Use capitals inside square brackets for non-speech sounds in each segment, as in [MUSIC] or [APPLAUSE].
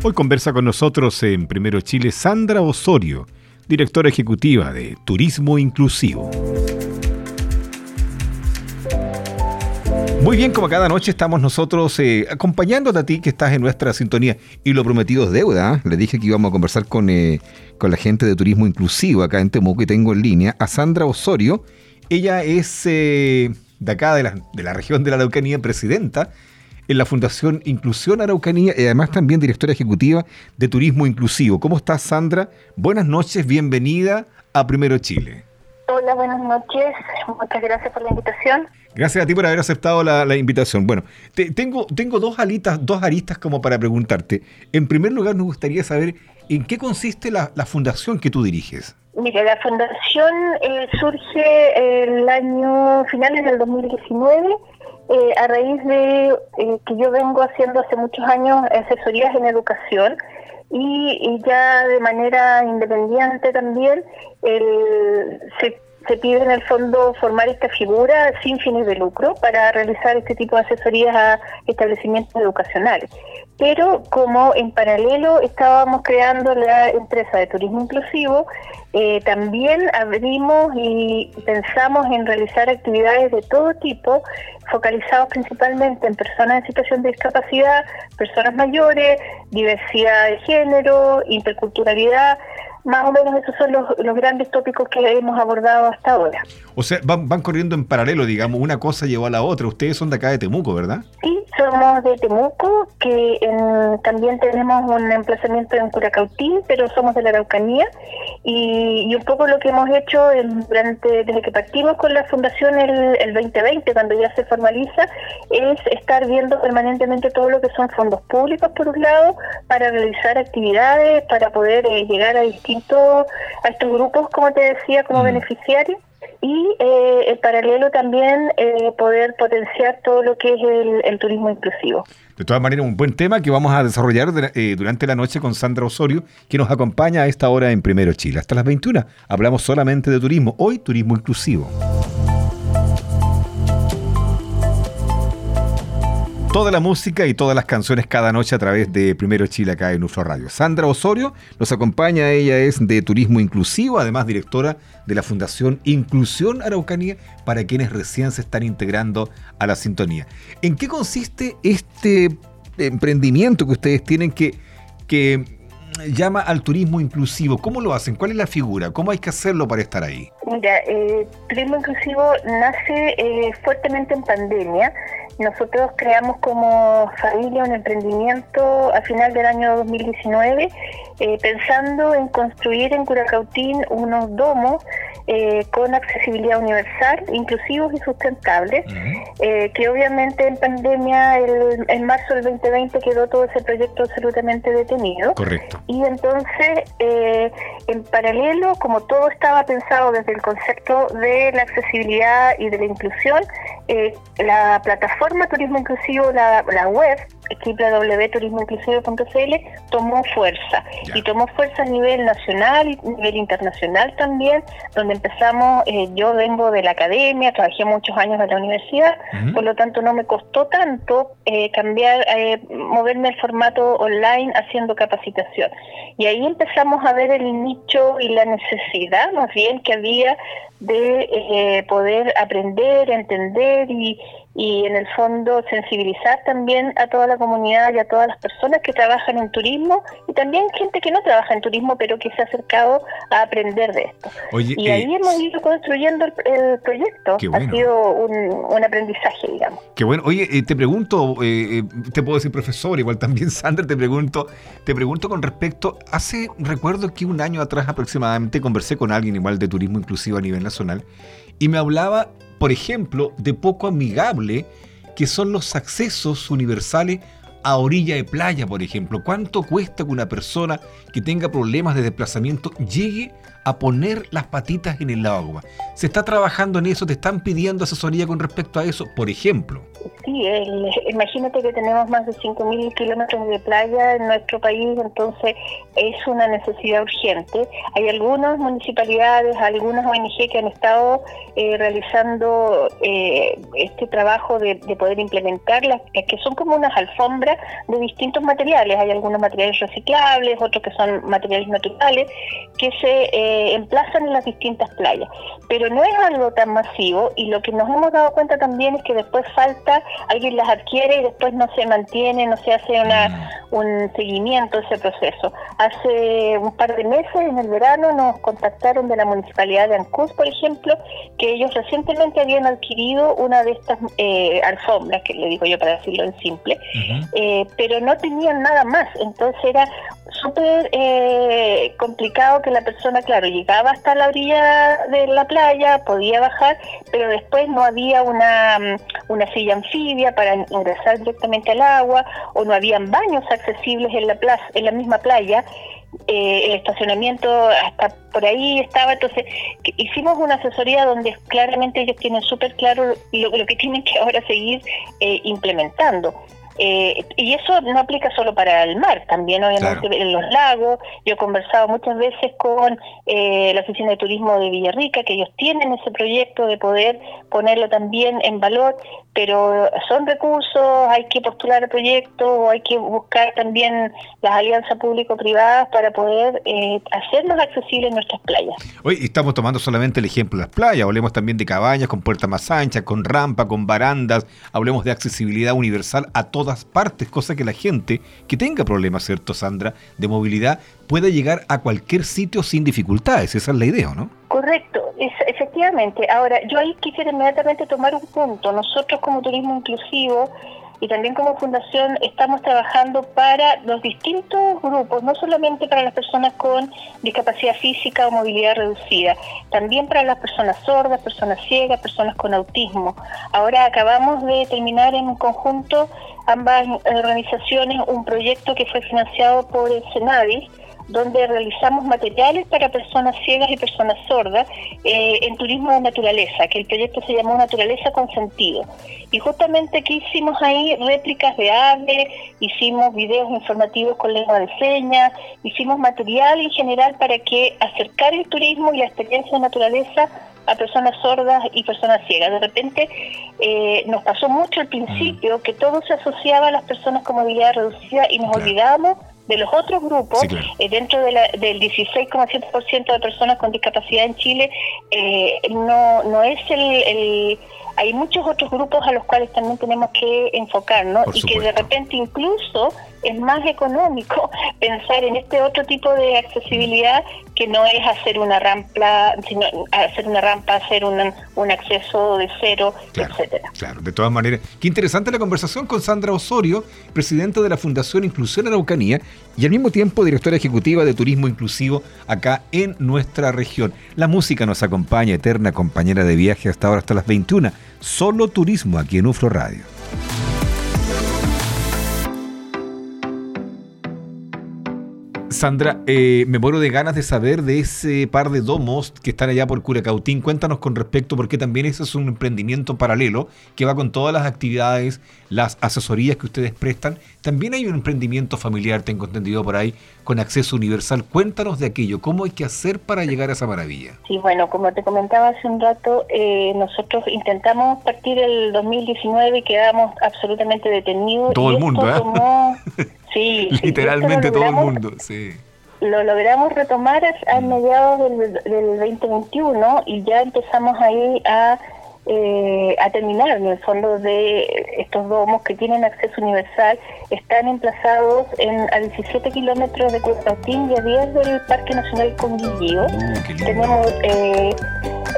Hoy conversa con nosotros en Primero Chile Sandra Osorio, directora ejecutiva de Turismo Inclusivo. Muy bien, como cada noche estamos nosotros eh, acompañándote a ti que estás en nuestra sintonía y lo prometido es deuda. ¿eh? Le dije que íbamos a conversar con, eh, con la gente de Turismo Inclusivo acá en Temuco y tengo en línea a Sandra Osorio. Ella es de acá de la, de la región de la Araucanía, presidenta en la Fundación Inclusión Araucanía y además también directora ejecutiva de Turismo Inclusivo. ¿Cómo estás, Sandra? Buenas noches, bienvenida a Primero Chile. Hola, buenas noches. Muchas gracias por la invitación. Gracias a ti por haber aceptado la, invitación. Bueno, tengo, tengo dos, alitas, dos aristas como para preguntarte. En primer lugar, nos gustaría saber en qué consiste la, fundación que tú diriges. Mira, la fundación eh, surge el año finales del 2019 eh, a raíz de eh, que yo vengo haciendo hace muchos años asesorías en educación y, ya de manera independiente también el, se se pide en el fondo formar esta figura sin fines de lucro para realizar este tipo de asesorías a establecimientos educacionales. Pero como en paralelo estábamos creando la empresa de turismo inclusivo, eh, también abrimos y pensamos en realizar actividades de todo tipo, focalizados principalmente en personas en situación de discapacidad, personas mayores, diversidad de género, interculturalidad, más o menos esos son los, grandes tópicos que hemos abordado hasta ahora. O sea, van, van corriendo en paralelo, digamos, una cosa llevó a la otra. Ustedes son de acá de Temuco, ¿verdad? Sí, somos de Temuco, que también tenemos un emplazamiento en Curacautín, pero somos de la Araucanía. Y, un poco lo que hemos hecho durante desde que partimos con la fundación el, el 2020, cuando ya se formaliza, es estar viendo permanentemente todo lo que son fondos públicos, por un lado, para realizar actividades, para poder eh, llegar a distintos, a estos grupos, como te decía, como mm. beneficiarios y eh, en paralelo también eh, poder potenciar todo lo que es el, turismo inclusivo. De todas maneras, un buen tema que vamos a desarrollar eh, durante la noche con Sandra Osorio, que nos acompaña a esta hora en Primero Chile. Hasta las 21 hablamos solamente de turismo, hoy turismo inclusivo. Toda la música y todas las canciones cada noche a través de Primero Chile acá en UFRO Radio. Sandra Osorio nos acompaña, ella es de Turismo Inclusivo, además directora de la Fundación Inclusión Araucanía para quienes recién se están integrando a la sintonía. ¿En qué consiste este emprendimiento que ustedes tienen que, que llama al turismo inclusivo? ¿Cómo lo hacen? ¿Cuál es la figura? ¿Cómo hay que hacerlo para estar ahí? Mira, eh, turismo inclusivo nace eh, fuertemente en pandemia nosotros creamos como familia un emprendimiento a final del año 2019 eh, pensando en construir en Curacautín unos domos eh, con accesibilidad universal, inclusivos y sustentables, eh, que obviamente en pandemia en marzo del 2020 quedó todo ese proyecto absolutamente detenido. Correcto. Y entonces, en paralelo, como todo estaba pensado desde el concepto de la accesibilidad y de la inclusión, la plataforma Turismo Inclusivo, la, la web, www.turismoinclusivo.cl, tomó fuerza. Y tomó fuerza a nivel nacional y a nivel internacional también, donde empezamos, eh, yo vengo de la academia, trabajé muchos años en la universidad, por lo tanto no me costó tanto eh, cambiar, eh, moverme el formato online haciendo capacitación. Y ahí empezamos a ver el nicho y la necesidad más bien que había de poder aprender, entender y, y en el fondo sensibilizar también a toda la comunidad y a todas las personas que trabajan en turismo y también gente que no trabaja en turismo pero que se ha acercado a aprender de esto. y ahí eh, hemos ido construyendo el, proyecto. Ha sido un, aprendizaje, digamos. Qué bueno. Oye, eh, te pregunto, eh, te puedo decir profesor, igual también [LAUGHS] Sandra, te pregunto, te pregunto con respecto, hace, recuerdo que un año atrás aproximadamente conversé con alguien igual de turismo inclusivo a nivel nacional y me hablaba por ejemplo, de poco amigable que son los accesos universales a orilla de playa, por ejemplo. ¿Cuánto cuesta que una persona que tenga problemas de desplazamiento llegue a poner las patitas en el agua? ¿Se está trabajando en eso? ¿Te están pidiendo asesoría con respecto a eso, por ejemplo? Sí, imagínate que tenemos más de 5.000 kilómetros de playa en nuestro país, entonces es una necesidad urgente. Hay algunas municipalidades, algunas ONG que han estado eh, realizando eh, este trabajo de, poder implementarlas, que son como unas alfombras de distintos materiales. Hay algunos materiales reciclables, otros que son materiales naturales, que se eh, emplazan en las distintas playas. Pero no es algo tan masivo y lo que nos hemos dado cuenta también es que después falta, alguien las adquiere y después no se mantiene, no se hace una, mm. un seguimiento de ese proceso. Hace un par de meses, en el verano, nos contactaron de la Municipalidad de Ancus, por ejemplo, que ellos recientemente habían adquirido una de estas eh, alfombras, que le digo yo para decirlo en simple, eh, pero no tenían nada más. Entonces era súper eh, complicado que la persona, claro, llegaba hasta la orilla de la playa, podía bajar, pero después no había una, mm, una silla anfibia para ingresar directamente al agua, o no habían baños accesibles en la, plaza, en la misma playa. Eh, el estacionamiento hasta por ahí estaba, entonces hicimos una asesoría donde claramente ellos tienen súper claro lo, que tienen que ahora seguir eh, implementando. Eh, y eso no aplica solo para el mar, también obviamente en los lagos. Yo he conversado muchas veces con eh, la Oficina de Turismo de Villarrica, que ellos tienen ese proyecto de poder ponerlo también en valor, pero son recursos, hay que postular el proyecto, hay que buscar también las alianzas público-privadas para poder eh, hacernos accesibles nuestras playas. Hoy estamos tomando solamente el ejemplo de las playas, hablemos también de cabañas con puertas más anchas, con rampa, con barandas, hablemos de accesibilidad universal a todas partes, cosa que la gente que tenga problemas, ¿cierto, Sandra, de movilidad pueda llegar a cualquier sitio sin dificultades. Esa es la idea, ¿no? Correcto, Ahora, yo ahí quisiera inmediatamente tomar un punto. Nosotros como Turismo Inclusivo y también como fundación estamos trabajando para los distintos grupos, no solamente para las personas con discapacidad física o movilidad reducida, también para las personas sordas, personas ciegas, personas con autismo. Ahora acabamos de terminar en un conjunto ambas organizaciones un proyecto que fue financiado por el Senadis, donde realizamos materiales para personas ciegas y personas sordas eh, en turismo de naturaleza, que el proyecto se llamó Naturaleza con Sentido. Y justamente aquí hicimos ahí réplicas de aves, hicimos videos informativos con lengua de señas, hicimos material en general para que acercar el turismo y la experiencia de naturaleza a personas sordas y personas ciegas. De repente eh, nos pasó mucho al principio que todo se asociaba a las personas con movilidad reducida y nos olvidamos de los otros grupos, eh, dentro de la, del 16,7% de personas con discapacidad en Chile, eh, no, no es el, Hay muchos otros grupos a los cuales también tenemos que enfocarnos y que de repente incluso es más económico [LAUGHS] pensar en este otro tipo de accesibilidad que no es hacer una rampa, sino hacer una rampa, hacer un, un acceso de cero, etcétera. Claro, de todas maneras. Qué interesante la conversación con Sandra Osorio, presidenta de la Fundación Inclusión Araucanía y al mismo tiempo directora ejecutiva de Turismo Inclusivo acá en nuestra región. La música nos acompaña, eterna compañera de viaje hasta ahora, hasta las 21. Solo turismo aquí en UFRO Radio. Sandra, eh, me muero de ganas de saber de ese par de domos que están allá por Curacautín. Cuéntanos con respecto, porque también ese es un emprendimiento paralelo que va con todas las actividades, las asesorías que ustedes prestan. También hay un emprendimiento familiar, tengo entendido por ahí, con acceso universal. Cuéntanos de aquello, ¿cómo hay que hacer para llegar a esa maravilla? Sí, bueno, como te comentaba hace un rato, eh, nosotros intentamos partir el 2019 y quedamos absolutamente detenidos. Todo el mundo, ¿eh? [LAUGHS] Sí, [LAUGHS] literalmente todo el mundo, sí. Lo logramos retomar a mm. mediados del, del 2021 y ya empezamos ahí a eh, a terminar en el fondo de estos domos que tienen acceso universal están emplazados en a 17 kilómetros de Cuauhtémoc y a 10 del Parque Nacional Conguillío. Uh, tenemos eh,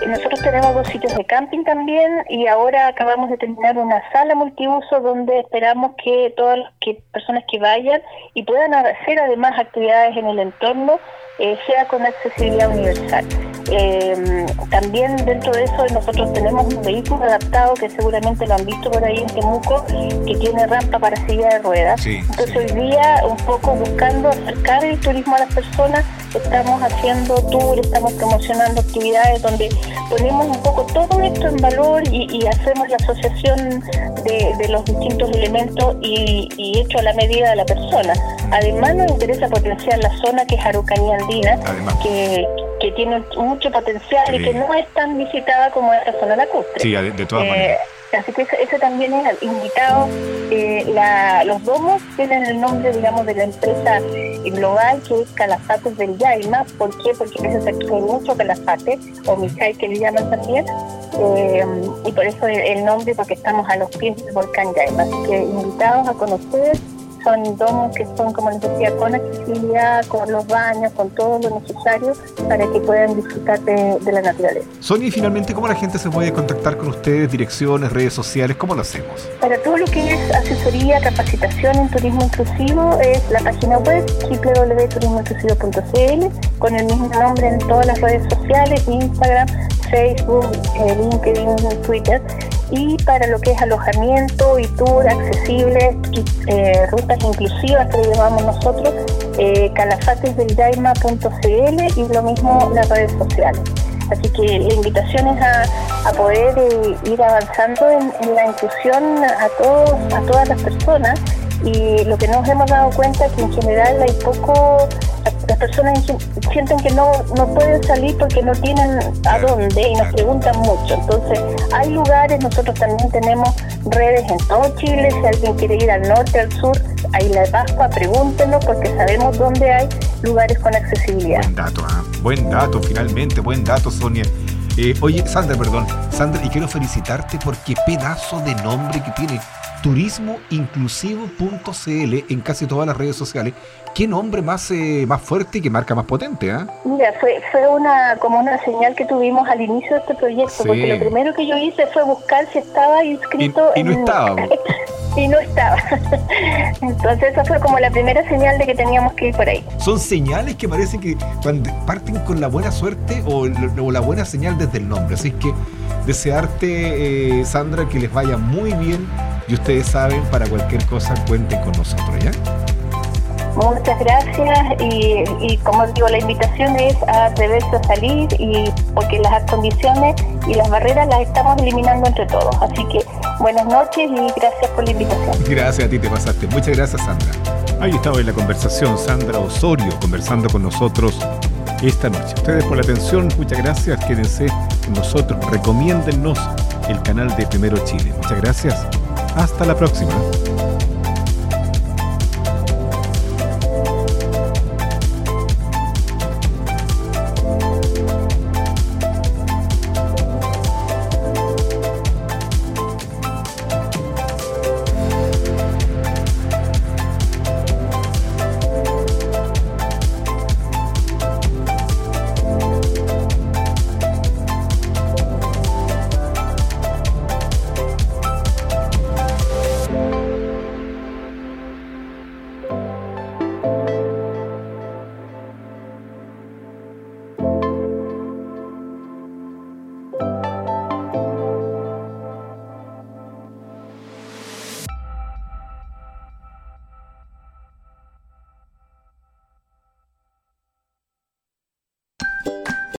nosotros tenemos dos sitios de camping también y ahora acabamos de terminar una sala multiuso donde esperamos que todas las que, personas que vayan y puedan hacer además actividades en el entorno eh, sea con accesibilidad universal. Eh, también dentro de eso nosotros tenemos un vehículo adaptado que seguramente lo han visto por ahí en Temuco, que tiene rampa para silla de ruedas. Entonces hoy día un poco buscando acercar el turismo a las personas, estamos haciendo tours, estamos promocionando actividades donde ponemos un poco todo esto en valor y, hacemos la asociación de, los distintos elementos y, hecho a la medida de la persona. Además nos interesa potenciar la zona que es Araucanía Andina, que que tiene mucho potencial y que no es tan visitada como esta zona lacustre. Sí, de, todas eh, maneras. Así que ese, también es invitado. Eh, los domos tienen el nombre, digamos, de la empresa global que es Calafates del Yaima. ¿Por qué? Porque en ese sector hay mucho calafate, o Mijay que le llaman también. Eh, y por eso el nombre, porque estamos a los pies del volcán Yaima. Así que invitados a conocer son domos que son, como les decía, con accesibilidad, con los baños, con todo lo necesario para que puedan disfrutar de, la naturaleza. Sonia, y finalmente, ¿cómo la gente se puede contactar con ustedes? Direcciones, redes sociales, ¿cómo lo hacemos? Para todo lo que es asesoría, capacitación en turismo inclusivo, es la página web www.turismoinclusivo.cl con el mismo nombre en todas las redes sociales, Instagram, Facebook, eh, LinkedIn, Twitter y para lo que es alojamiento y tour accesible, eh, rutas inclusivas que le llamamos nosotros, eh, calafatesdeldaima.cl y lo mismo las redes sociales. Así que la invitación es a, poder eh, ir avanzando en, la inclusión a, todos, a todas las personas y lo que nos hemos dado cuenta es que en general hay poco las personas sienten que no, no pueden salir porque no tienen a dónde y nos preguntan mucho. Entonces, hay lugares, nosotros también tenemos redes en todo Chile, si alguien quiere ir al norte, al sur, a Isla de Pascua, pregúntenos porque sabemos dónde hay lugares con accesibilidad. Buen dato, ¿ah? buen dato, finalmente, buen dato, Sonia. Eh, oye, Sandra, perdón, Sandra, y quiero felicitarte porque pedazo de nombre que tiene turismoinclusivo.cl en casi todas las redes sociales. ¿Qué nombre más, eh, más fuerte y qué marca más potente? ¿ah? Mira, fue, fue una como una señal que tuvimos al inicio de este proyecto, porque lo primero que yo hice fue buscar si estaba inscrito y, no estaba. [LAUGHS] y no estaba. [LAUGHS] Entonces esa fue como la primera señal de que teníamos que ir por ahí. Son señales que parece que parten con la buena suerte o, la buena señal desde el nombre. Así que desearte, eh, Sandra, que les vaya muy bien y ustedes saben, para cualquier cosa cuenten con nosotros, ¿ya? Muchas gracias y, como digo, la invitación es a atreverse a salir y porque las condiciones y las barreras las estamos eliminando entre todos. Así que buenas noches y gracias por la invitación. Gracias a ti, te pasaste. Muchas gracias, Sandra. Ahí estaba en la conversación Sandra Osorio conversando con nosotros esta noche. Ustedes por la atención, muchas gracias. Quédense con nosotros. Recomiéndennos el canal de Primero Chile. Muchas gracias hasta la próxima.